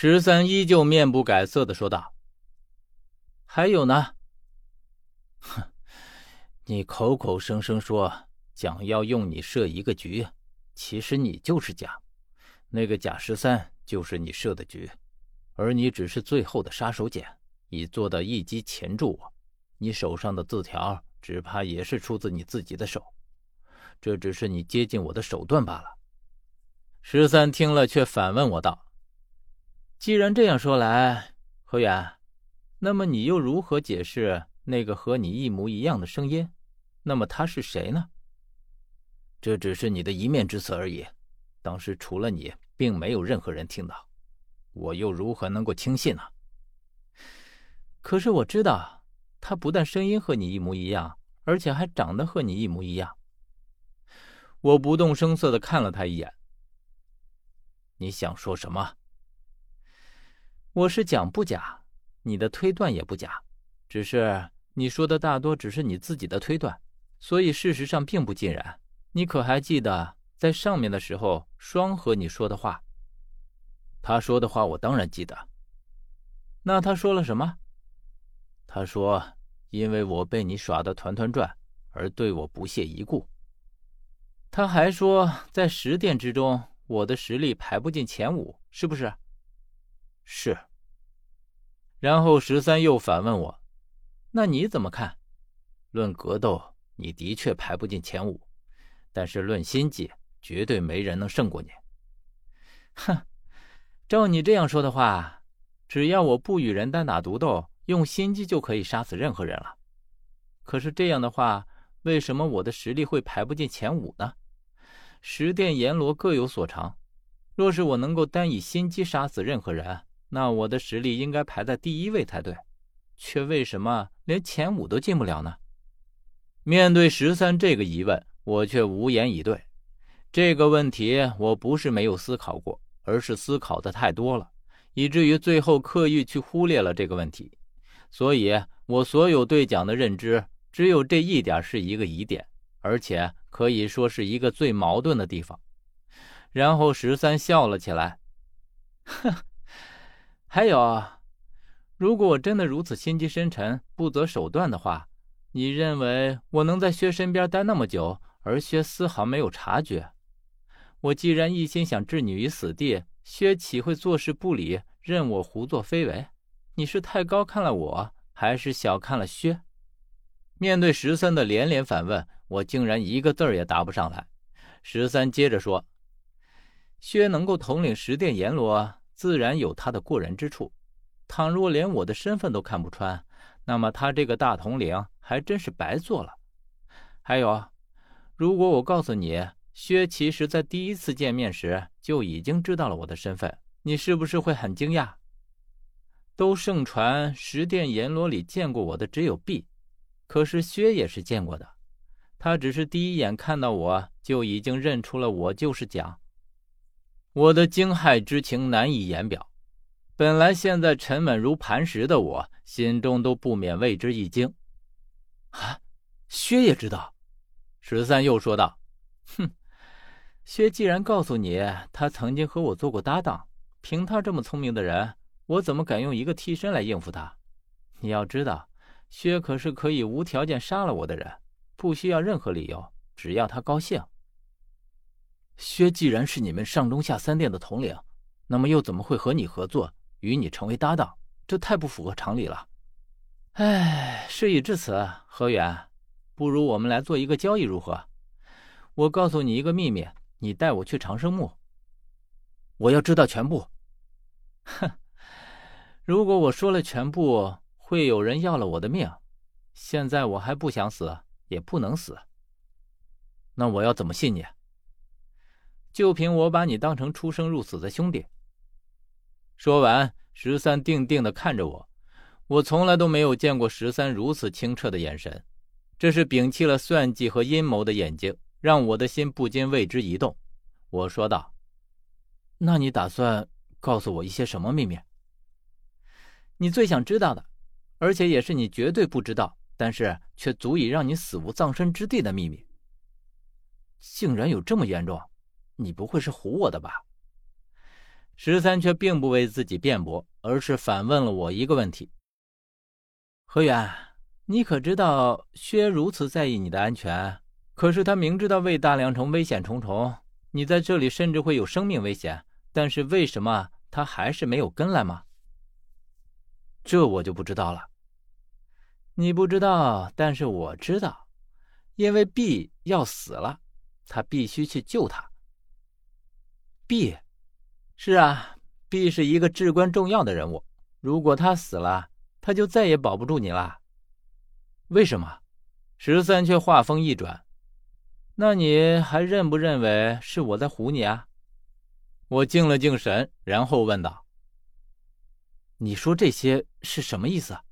十三依旧面不改色的说道：“还有呢。哼，你口口声声说蒋要用你设一个局，其实你就是蒋，那个贾十三就是你设的局，而你只是最后的杀手锏，以做到一击钳住我。你手上的字条，只怕也是出自你自己的手，这只是你接近我的手段罢了。”十三听了，却反问我道：“既然这样说来，何远，那么你又如何解释那个和你一模一样的声音？那么他是谁呢？”“这只是你的一面之词而已，当时除了你，并没有任何人听到，我又如何能够轻信呢？”“可是我知道，他不但声音和你一模一样，而且还长得和你一模一样。”我不动声色的看了他一眼。你想说什么？我是讲不假，你的推断也不假，只是你说的大多只是你自己的推断，所以事实上并不尽然。你可还记得在上面的时候，双和你说的话？他说的话我当然记得。那他说了什么？他说：“因为我被你耍得团团转，而对我不屑一顾。”他还说，在十殿之中。我的实力排不进前五，是不是？是。然后十三又反问我：“那你怎么看？论格斗，你的确排不进前五，但是论心计，绝对没人能胜过你。”哼，照你这样说的话，只要我不与人单打独斗，用心机就可以杀死任何人了。可是这样的话，为什么我的实力会排不进前五呢？十殿阎罗各有所长，若是我能够单以心机杀死任何人，那我的实力应该排在第一位才对，却为什么连前五都进不了呢？面对十三这个疑问，我却无言以对。这个问题我不是没有思考过，而是思考的太多了，以至于最后刻意去忽略了这个问题。所以，我所有对奖的认知，只有这一点是一个疑点，而且。可以说是一个最矛盾的地方。然后十三笑了起来，哼，还有，如果我真的如此心机深沉、不择手段的话，你认为我能在薛身边待那么久，而薛丝毫没有察觉？我既然一心想置你于死地，薛岂会坐视不理，任我胡作非为？你是太高看了我，还是小看了薛？面对十三的连连反问。我竟然一个字儿也答不上来。十三接着说：“薛能够统领十殿阎罗，自然有他的过人之处。倘若连我的身份都看不穿，那么他这个大统领还真是白做了。还有，如果我告诉你，薛其实在第一次见面时就已经知道了我的身份，你是不是会很惊讶？都盛传十殿阎罗里见过我的只有毕，可是薛也是见过的。”他只是第一眼看到我就已经认出了我就是蒋，我的惊骇之情难以言表。本来现在沉稳如磐石的我，心中都不免为之一惊。啊，薛也知道？十三又说道：“哼，薛既然告诉你他曾经和我做过搭档，凭他这么聪明的人，我怎么敢用一个替身来应付他？你要知道，薛可是可以无条件杀了我的人。”不需要任何理由，只要他高兴。薛既然是你们上中下三殿的统领，那么又怎么会和你合作，与你成为搭档？这太不符合常理了。唉，事已至此，何远，不如我们来做一个交易，如何？我告诉你一个秘密，你带我去长生墓。我要知道全部。哼，如果我说了全部，会有人要了我的命。现在我还不想死。也不能死。那我要怎么信你？就凭我把你当成出生入死的兄弟。说完，十三定定的看着我，我从来都没有见过十三如此清澈的眼神，这是摒弃了算计和阴谋的眼睛，让我的心不禁为之一动。我说道：“那你打算告诉我一些什么秘密？你最想知道的，而且也是你绝对不知道。”但是却足以让你死无葬身之地的秘密，竟然有这么严重？你不会是唬我的吧？十三却并不为自己辩驳，而是反问了我一个问题：“何远，你可知道薛如此在意你的安全？可是他明知道魏大梁城危险重重，你在这里甚至会有生命危险，但是为什么他还是没有跟来吗？”这我就不知道了。你不知道，但是我知道，因为 B 要死了，他必须去救他。B，是啊，B 是一个至关重要的人物，如果他死了，他就再也保不住你了。为什么？十三却话锋一转，那你还认不认为是我在唬你啊？我静了静神，然后问道：“你说这些是什么意思？”啊